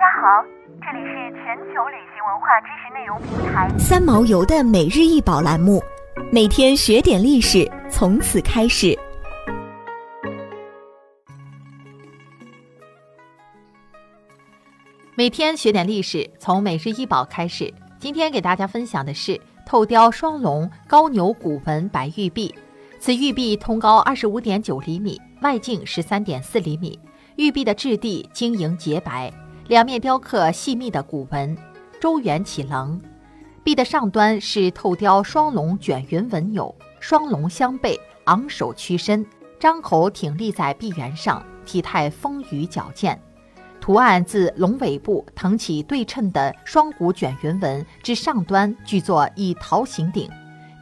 大家好，这里是全球旅行文化知识内容平台三毛游的每日一宝栏目，每天学点历史，从此开始。每天学点历史，从每日一宝开始。今天给大家分享的是透雕双龙高牛古纹白玉璧，此玉璧通高二十五点九厘米，外径十三点四厘米，玉璧的质地晶莹洁白。两面雕刻细密的古纹，周圆起棱。壁的上端是透雕双龙卷云纹钮，双龙相背，昂首屈身，张口挺立在壁缘上，体态丰腴矫健。图案自龙尾部腾起对称的双股卷云纹至上端具作一桃形顶，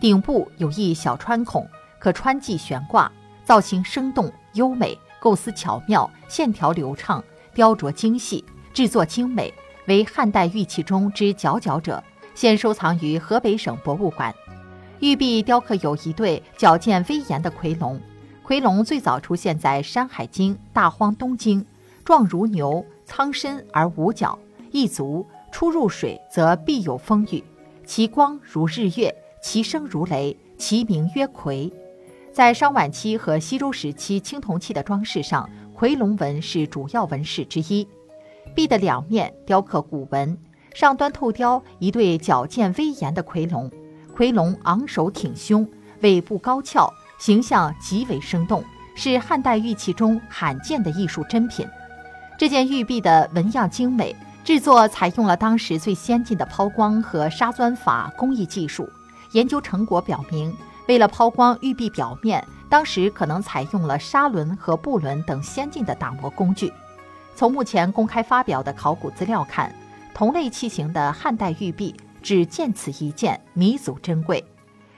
顶部有一小穿孔，可穿系悬挂，造型生动优美，构思巧妙，线条流畅，雕琢精细。制作精美，为汉代玉器中之佼佼者，现收藏于河北省博物馆。玉璧雕刻有一对矫健威严的夔龙，夔龙最早出现在《山海经·大荒东经》，状如牛，苍身而无角，一足，出入水则必有风雨。其光如日月，其声如雷，其名曰夔。在商晚期和西周时期青铜器的装饰上，夔龙纹是主要纹饰之一。璧的两面雕刻古文，上端透雕一对矫健威严的夔龙，夔龙昂首挺胸，尾部高翘，形象极为生动，是汉代玉器中罕见的艺术珍品。这件玉璧的纹样精美，制作采用了当时最先进的抛光和砂钻法工艺技术。研究成果表明，为了抛光玉璧表面，当时可能采用了砂轮和布轮等先进的打磨工具。从目前公开发表的考古资料看，同类器型的汉代玉璧只见此一件，弥足珍贵。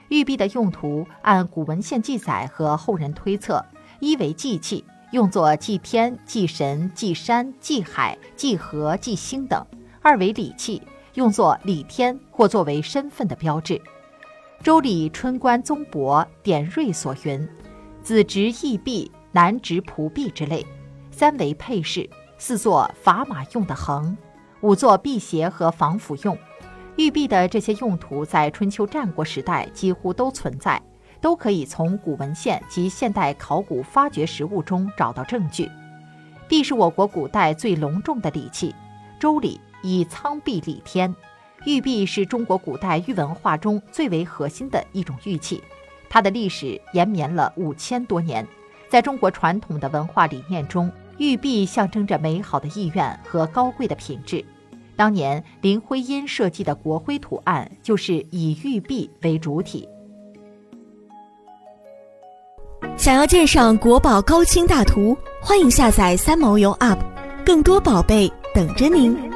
玉璧的用途按古文献记载和后人推测：一为祭器，用作祭天、祭神、祭山、祭海、祭河、祭星等；二为礼器，用作礼天或作为身份的标志。《周礼·春官宗伯·典瑞》所云：“子执义璧，男执仆璧之类。”三为配饰。四座砝码用的衡，五座辟邪和防腐用。玉璧的这些用途在春秋战国时代几乎都存在，都可以从古文献及现代考古发掘实物中找到证据。璧是我国古代最隆重的礼器，《周礼》以苍璧礼天。玉璧是中国古代玉文化中最为核心的一种玉器，它的历史延绵了五千多年，在中国传统的文化理念中。玉璧象征着美好的意愿和高贵的品质。当年林徽因设计的国徽图案就是以玉璧为主体。想要鉴赏国宝高清大图，欢迎下载三毛游 App，更多宝贝等着您。